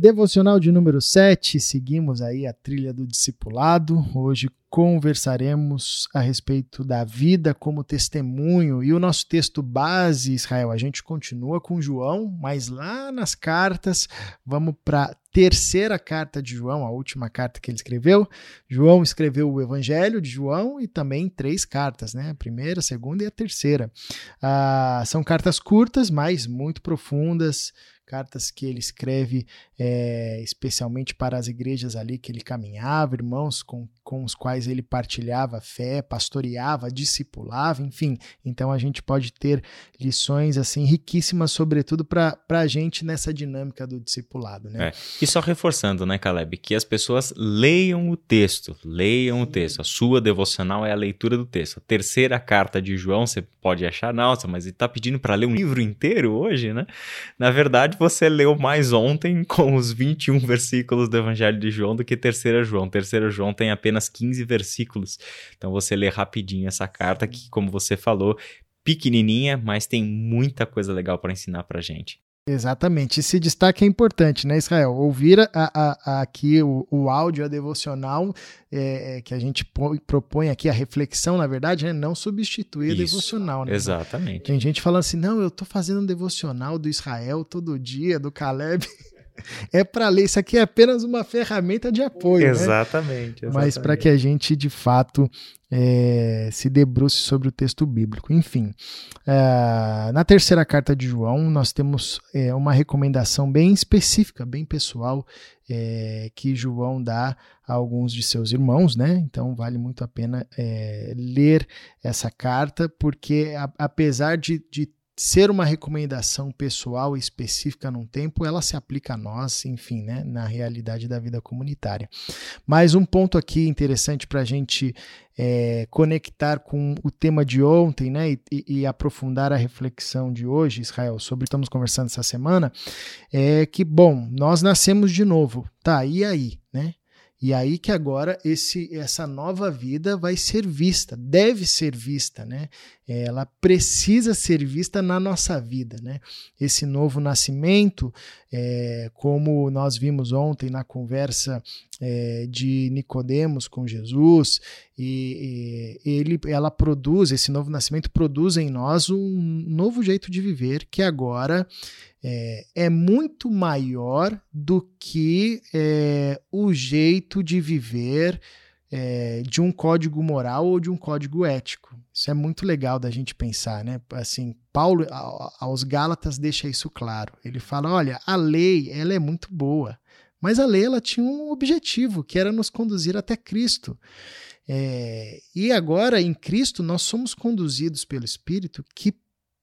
Devocional de número 7, seguimos aí a trilha do discipulado. Hoje conversaremos a respeito da vida como testemunho e o nosso texto base, Israel. A gente continua com João, mas lá nas cartas, vamos para a terceira carta de João, a última carta que ele escreveu. João escreveu o Evangelho de João e também três cartas, né? A primeira, a segunda e a terceira. Ah, são cartas curtas, mas muito profundas cartas que ele escreve é, especialmente para as igrejas ali que ele caminhava, irmãos com, com os quais ele partilhava fé, pastoreava, discipulava, enfim. Então a gente pode ter lições assim riquíssimas, sobretudo para a gente nessa dinâmica do discipulado. Né? É. E só reforçando, né, Caleb, que as pessoas leiam o texto, leiam o texto. A sua devocional é a leitura do texto. A terceira carta de João, você pode achar, nossa, mas ele está pedindo para ler um livro inteiro hoje, né? Na verdade, você leu mais ontem com os 21 versículos do Evangelho de João do que Terceira João. Terceira João tem apenas 15 versículos. Então você lê rapidinho essa carta que, como você falou, pequenininha, mas tem muita coisa legal para ensinar para gente. Exatamente. Esse destaque é importante, né, Israel? Ouvir a, a, a aqui o, o, áudio, a devocional, é, é, que a gente propõe aqui, a reflexão, na verdade, né, não substituir Isso, a devocional. Né? Exatamente. Tem gente falando assim, não, eu tô fazendo um devocional do Israel todo dia, do Caleb. é para ler. Isso aqui é apenas uma ferramenta de apoio. Exatamente. Né? exatamente. Mas para que a gente, de fato, é, se debruce sobre o texto bíblico. Enfim, é, na terceira carta de João, nós temos é, uma recomendação bem específica, bem pessoal, é, que João dá a alguns de seus irmãos, né? Então vale muito a pena é, ler essa carta, porque a, apesar de, de ser uma recomendação pessoal específica num tempo, ela se aplica a nós, enfim, né, na realidade da vida comunitária. Mas um ponto aqui interessante para a gente é, conectar com o tema de ontem, né, e, e, aprofundar a reflexão de hoje, Israel, sobre o que estamos conversando essa semana, é que, bom, nós nascemos de novo, tá? E aí, né? E aí que agora esse, essa nova vida vai ser vista, deve ser vista, né? Ela precisa ser vista na nossa vida, né? Esse novo nascimento, é, como nós vimos ontem na conversa é, de Nicodemos com Jesus, e, e, ele, ela produz, esse novo nascimento produz em nós um novo jeito de viver que agora é, é muito maior do que é, o jeito de viver é, de um código moral ou de um código ético. Isso é muito legal da gente pensar, né? Assim, Paulo aos Gálatas deixa isso claro. Ele fala, olha, a lei ela é muito boa, mas a lei ela tinha um objetivo que era nos conduzir até Cristo. É, e agora em Cristo nós somos conduzidos pelo Espírito que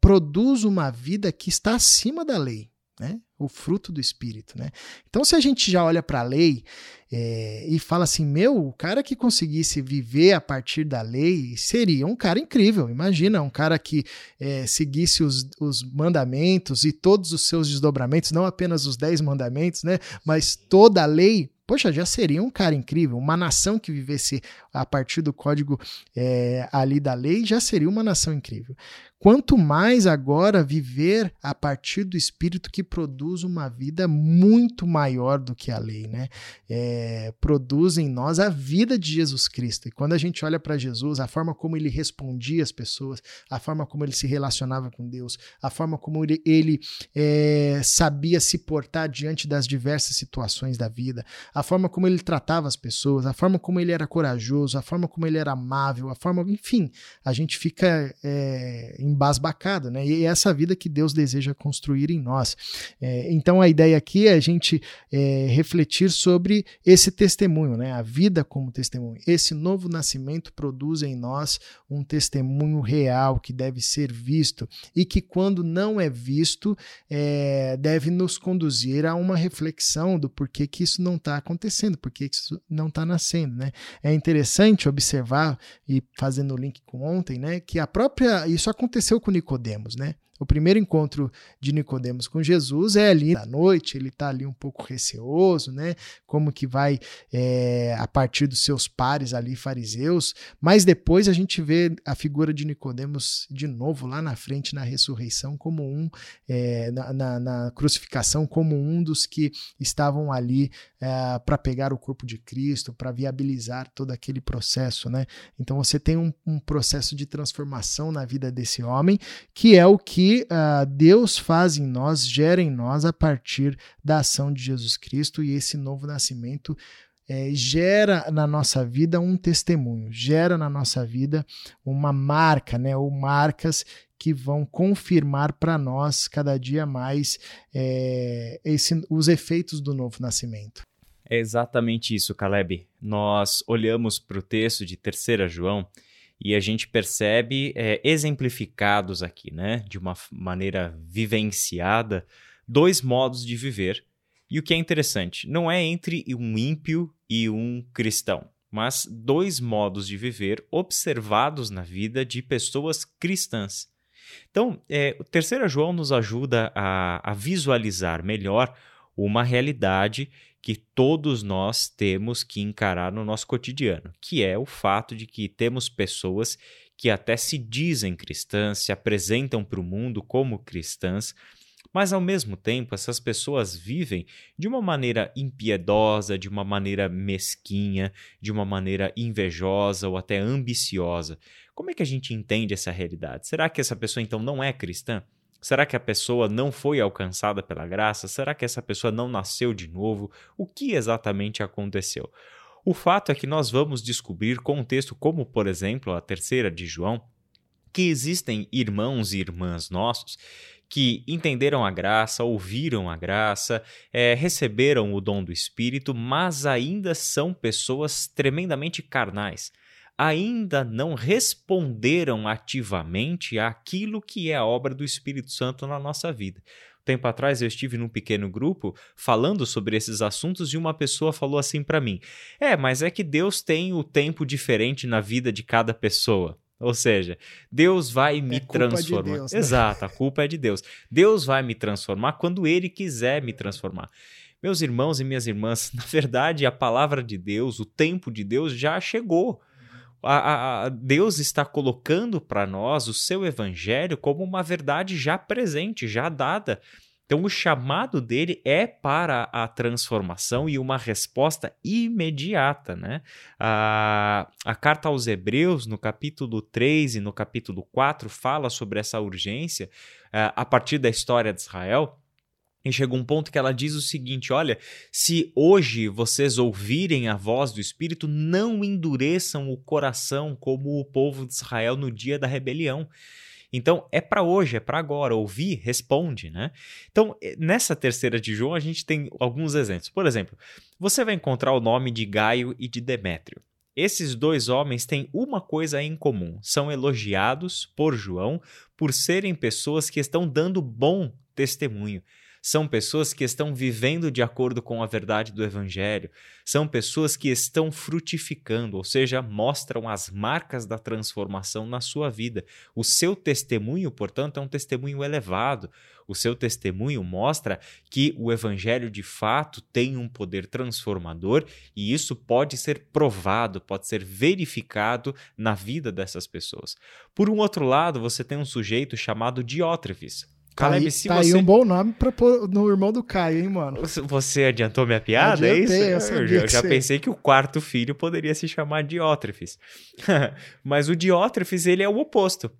produz uma vida que está acima da lei, né? O fruto do Espírito, né? Então, se a gente já olha para a lei é, e fala assim, meu, o cara que conseguisse viver a partir da lei seria um cara incrível. Imagina, um cara que é, seguisse os, os mandamentos e todos os seus desdobramentos, não apenas os dez mandamentos, né? Mas toda a lei poxa, já seria um cara incrível. Uma nação que vivesse a partir do código é, ali da lei já seria uma nação incrível. Quanto mais agora viver a partir do Espírito que produz uma vida muito maior do que a lei, né? É, produz em nós a vida de Jesus Cristo. E quando a gente olha para Jesus, a forma como ele respondia às pessoas, a forma como ele se relacionava com Deus, a forma como ele, ele é, sabia se portar diante das diversas situações da vida, a forma como ele tratava as pessoas, a forma como ele era corajoso, a forma como ele era amável, a forma, enfim, a gente fica é, embasbacado, né? E é essa vida que Deus deseja construir em nós. É, então a ideia aqui é a gente é, refletir sobre esse testemunho, né? A vida como testemunho. Esse novo nascimento produz em nós um testemunho real que deve ser visto e que quando não é visto é, deve nos conduzir a uma reflexão do porquê que isso não está acontecendo, porquê que isso não está nascendo, né? É interessante observar e fazendo o link com ontem, né? Que a própria isso aconteceu com Nicodemos, né? O primeiro encontro de Nicodemos com Jesus é ali à noite, ele está ali um pouco receoso, né? Como que vai é, a partir dos seus pares ali, fariseus, mas depois a gente vê a figura de Nicodemos de novo lá na frente na ressurreição como um, é, na, na, na, crucificação como um dos que estavam ali é, para pegar o corpo de Cristo, para viabilizar todo aquele processo, né? Então você tem um, um processo de transformação na vida desse homem, que é o que uh, Deus faz em nós, gera em nós a partir da ação de Jesus Cristo e esse novo nascimento é, gera na nossa vida um testemunho, gera na nossa vida uma marca, né, ou marcas que vão confirmar para nós cada dia mais é, esse, os efeitos do novo nascimento. É exatamente isso, Caleb. Nós olhamos para o texto de 3 João e a gente percebe é, exemplificados aqui, né, de uma maneira vivenciada, dois modos de viver. E o que é interessante, não é entre um ímpio e um cristão, mas dois modos de viver observados na vida de pessoas cristãs. Então, é, o terceiro João nos ajuda a, a visualizar melhor uma realidade que todos nós temos que encarar no nosso cotidiano, que é o fato de que temos pessoas que até se dizem cristãs, se apresentam para o mundo como cristãs, mas ao mesmo tempo essas pessoas vivem de uma maneira impiedosa, de uma maneira mesquinha, de uma maneira invejosa ou até ambiciosa. Como é que a gente entende essa realidade? Será que essa pessoa então não é cristã? Será que a pessoa não foi alcançada pela graça? Será que essa pessoa não nasceu de novo? O que exatamente aconteceu? O fato é que nós vamos descobrir com um texto como, por exemplo, a terceira de João, que existem irmãos e irmãs nossos que entenderam a graça, ouviram a graça, é, receberam o dom do Espírito, mas ainda são pessoas tremendamente carnais ainda não responderam ativamente àquilo que é a obra do Espírito Santo na nossa vida. Tempo atrás eu estive num pequeno grupo falando sobre esses assuntos e uma pessoa falou assim para mim: É, mas é que Deus tem o tempo diferente na vida de cada pessoa. Ou seja, Deus vai me é transformar. De Deus, né? Exato, a culpa é de Deus. Deus vai me transformar quando Ele quiser me transformar. Meus irmãos e minhas irmãs, na verdade, a palavra de Deus, o tempo de Deus já chegou a, a, Deus está colocando para nós o seu evangelho como uma verdade já presente, já dada. Então, o chamado dele é para a transformação e uma resposta imediata. Né? A, a carta aos Hebreus, no capítulo 3 e no capítulo 4, fala sobre essa urgência a, a partir da história de Israel. E chega um ponto que ela diz o seguinte: olha, se hoje vocês ouvirem a voz do Espírito, não endureçam o coração como o povo de Israel no dia da rebelião. Então é para hoje, é para agora. Ouvir, responde, né? Então, eh, nessa terceira de João, a gente tem alguns exemplos. Por exemplo, você vai encontrar o nome de Gaio e de Demétrio. Esses dois homens têm uma coisa em comum: são elogiados por João por serem pessoas que estão dando bom testemunho. São pessoas que estão vivendo de acordo com a verdade do Evangelho. São pessoas que estão frutificando, ou seja, mostram as marcas da transformação na sua vida. O seu testemunho, portanto, é um testemunho elevado. O seu testemunho mostra que o Evangelho de fato tem um poder transformador e isso pode ser provado, pode ser verificado na vida dessas pessoas. Por um outro lado, você tem um sujeito chamado Diótrefes. Caleb, tá, se tá você... aí um bom nome pra pôr no irmão do Caio, hein, mano? Você adiantou minha piada, é Adiantei, é isso? Eu, eu, eu já pensei que o quarto filho poderia se chamar Diótrefes. Mas o Diótrefes, ele é o oposto.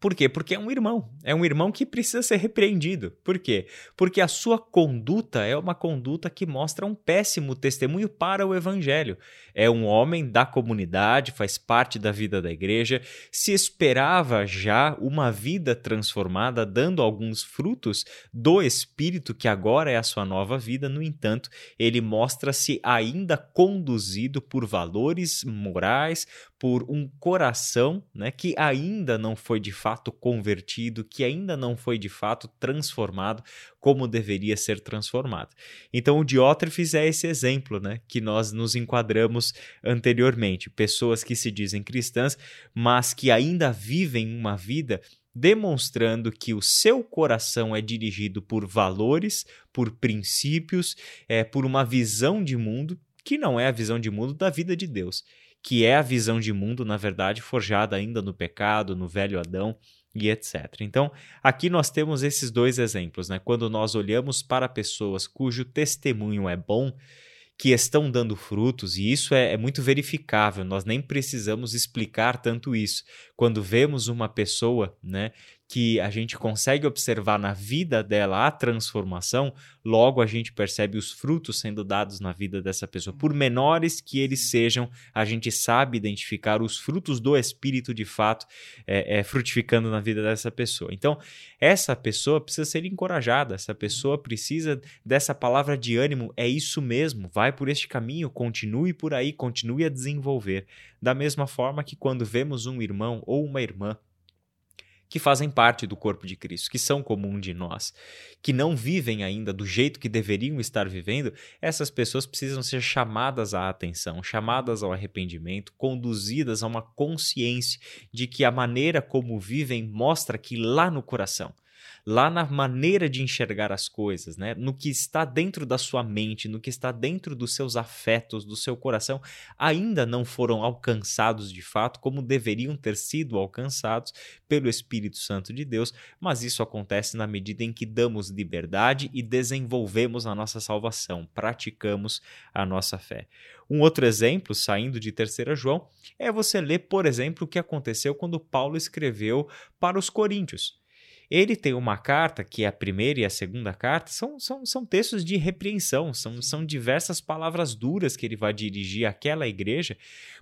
Por quê? Porque é um irmão. É um irmão que precisa ser repreendido. Por quê? Porque a sua conduta é uma conduta que mostra um péssimo testemunho para o evangelho. É um homem da comunidade, faz parte da vida da igreja, se esperava já uma vida transformada, dando alguns frutos do espírito que agora é a sua nova vida. No entanto, ele mostra-se ainda conduzido por valores morais, por um coração né, que ainda não foi de fato convertido, que ainda não foi de fato transformado como deveria ser transformado. Então, o Diótrefes é esse exemplo né, que nós nos enquadramos anteriormente. Pessoas que se dizem cristãs, mas que ainda vivem uma vida demonstrando que o seu coração é dirigido por valores, por princípios, é, por uma visão de mundo que não é a visão de mundo da vida de Deus, que é a visão de mundo, na verdade, forjada ainda no pecado, no velho Adão e etc. Então, aqui nós temos esses dois exemplos, né? Quando nós olhamos para pessoas cujo testemunho é bom, que estão dando frutos, e isso é, é, muito verificável, nós nem precisamos explicar tanto isso. Quando vemos uma pessoa né, que a gente consegue observar na vida dela a transformação, logo a gente percebe os frutos sendo dados na vida dessa pessoa. Por menores que eles sejam, a gente sabe identificar os frutos do Espírito de fato é, é, frutificando na vida dessa pessoa. Então, essa pessoa precisa ser encorajada, essa pessoa precisa dessa palavra de ânimo. É isso mesmo, vai por este caminho, continue por aí, continue a desenvolver. Da mesma forma que quando vemos um irmão ou uma irmã que fazem parte do corpo de Cristo, que são comum de nós, que não vivem ainda do jeito que deveriam estar vivendo, essas pessoas precisam ser chamadas à atenção, chamadas ao arrependimento, conduzidas a uma consciência de que a maneira como vivem mostra que lá no coração lá na maneira de enxergar as coisas, né? no que está dentro da sua mente, no que está dentro dos seus afetos, do seu coração, ainda não foram alcançados de fato como deveriam ter sido alcançados pelo Espírito Santo de Deus, mas isso acontece na medida em que damos liberdade e desenvolvemos a nossa salvação, praticamos a nossa fé. Um outro exemplo, saindo de 3 João, é você ler, por exemplo, o que aconteceu quando Paulo escreveu para os Coríntios. Ele tem uma carta, que é a primeira e a segunda carta, são, são, são textos de repreensão, são, são diversas palavras duras que ele vai dirigir àquela igreja.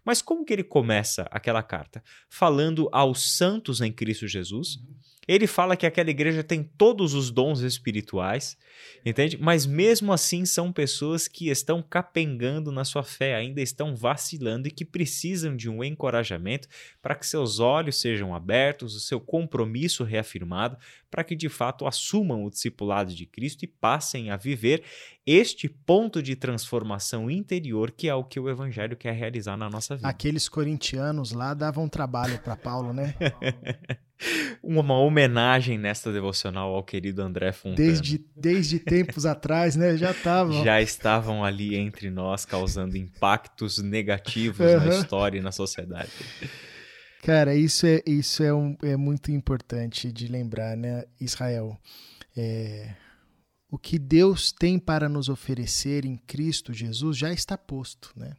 Mas como que ele começa aquela carta? Falando aos santos em Cristo Jesus. Ele fala que aquela igreja tem todos os dons espirituais, entende? Mas mesmo assim são pessoas que estão capengando na sua fé, ainda estão vacilando e que precisam de um encorajamento para que seus olhos sejam abertos, o seu compromisso reafirmado, para que de fato assumam o discipulado de Cristo e passem a viver este ponto de transformação interior que é o que o evangelho quer realizar na nossa vida. Aqueles corintianos lá davam trabalho para Paulo, né? uma homenagem nesta devocional ao querido André Fontana. Desde, desde tempos atrás, né? Já estavam. Já estavam ali entre nós, causando impactos negativos uhum. na história e na sociedade. Cara, isso é, isso é, um, é muito importante de lembrar, né, Israel? É, o que Deus tem para nos oferecer em Cristo Jesus já está posto, né?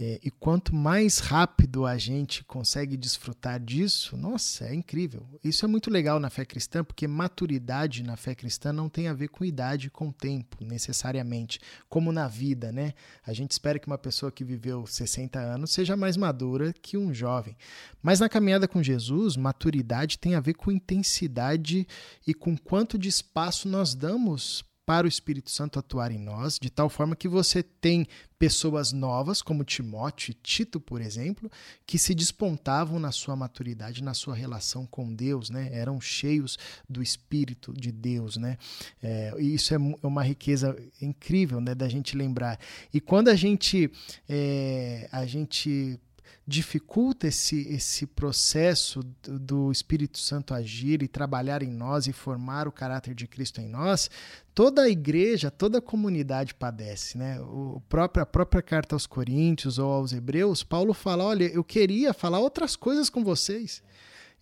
É, e quanto mais rápido a gente consegue desfrutar disso, nossa, é incrível. Isso é muito legal na fé cristã, porque maturidade na fé cristã não tem a ver com idade, com tempo, necessariamente, como na vida, né? A gente espera que uma pessoa que viveu 60 anos seja mais madura que um jovem. Mas na caminhada com Jesus, maturidade tem a ver com intensidade e com quanto de espaço nós damos para o Espírito Santo atuar em nós, de tal forma que você tem pessoas novas, como Timóteo e Tito, por exemplo, que se despontavam na sua maturidade, na sua relação com Deus, né? eram cheios do Espírito de Deus. Né? É, e isso é uma riqueza incrível né, da gente lembrar. E quando a gente, é, a gente dificulta esse, esse processo do Espírito Santo agir e trabalhar em nós e formar o caráter de Cristo em nós, toda a igreja, toda a comunidade padece. Né? O próprio, a própria carta aos Coríntios ou aos Hebreus, Paulo fala: olha, eu queria falar outras coisas com vocês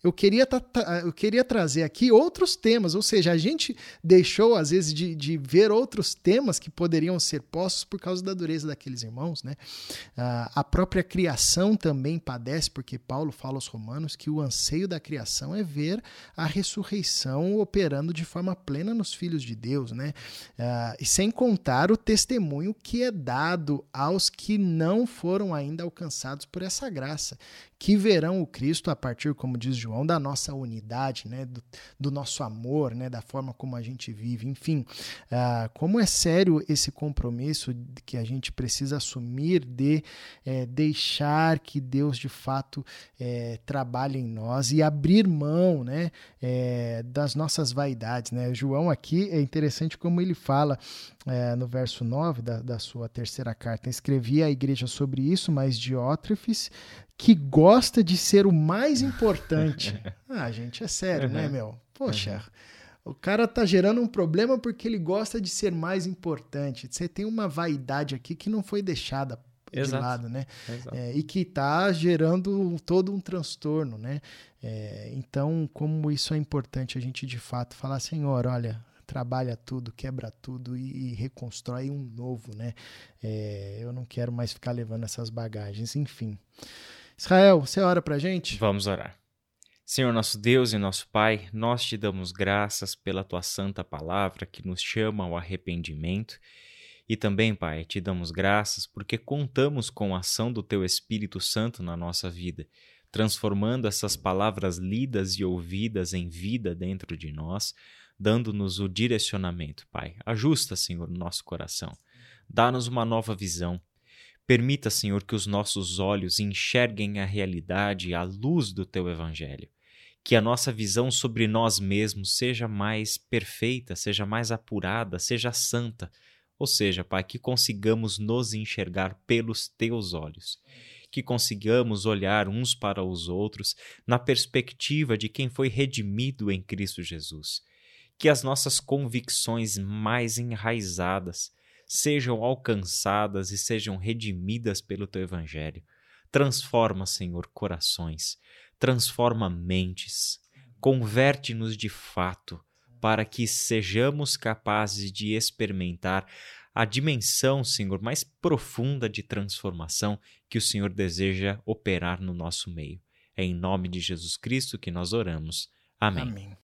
eu queria, eu queria trazer aqui outros temas, ou seja, a gente deixou, às vezes, de, de ver outros temas que poderiam ser postos por causa da dureza daqueles irmãos. Né? a própria criação também padece, porque Paulo fala aos romanos que o anseio da criação é ver a ressurreição operando de forma plena nos filhos de Deus. Né? e sem contar o testemunho que é dado aos que não foram ainda alcançados por essa graça, que verão o Cristo a partir, como diz João, da nossa unidade, né, do, do nosso amor, né, da forma como a gente vive. Enfim, uh, como é sério esse compromisso que a gente precisa assumir de é, deixar que Deus de fato é, trabalhe em nós e abrir mão né, é, das nossas vaidades. Né? João aqui é interessante como ele fala no verso 9 da, da sua terceira carta. Escrevi à igreja sobre isso, mas Diótrefes que gosta de ser o mais importante. ah, gente, é sério, né, meu? Poxa, o cara tá gerando um problema porque ele gosta de ser mais importante. Você tem uma vaidade aqui que não foi deixada de Exato. lado, né? É, e que está gerando todo um transtorno, né? É, então, como isso é importante a gente de fato falar, Senhor, olha, trabalha tudo, quebra tudo e, e reconstrói um novo, né? É, eu não quero mais ficar levando essas bagagens, enfim. Israel, você ora pra gente? Vamos orar. Senhor nosso Deus e nosso Pai, nós te damos graças pela tua santa palavra que nos chama ao arrependimento. E também, Pai, te damos graças porque contamos com a ação do teu Espírito Santo na nossa vida, transformando essas palavras lidas e ouvidas em vida dentro de nós, dando-nos o direcionamento, Pai. Ajusta, Senhor, nosso coração. Dá-nos uma nova visão. Permita, Senhor, que os nossos olhos enxerguem a realidade à luz do teu Evangelho. Que a nossa visão sobre nós mesmos seja mais perfeita, seja mais apurada, seja santa. Ou seja, Pai, que consigamos nos enxergar pelos teus olhos. Que consigamos olhar uns para os outros na perspectiva de quem foi redimido em Cristo Jesus. Que as nossas convicções mais enraizadas sejam alcançadas e sejam redimidas pelo teu evangelho. Transforma, Senhor, corações, transforma mentes, converte-nos de fato, para que sejamos capazes de experimentar a dimensão, Senhor, mais profunda de transformação que o Senhor deseja operar no nosso meio. É em nome de Jesus Cristo que nós oramos. Amém. Amém.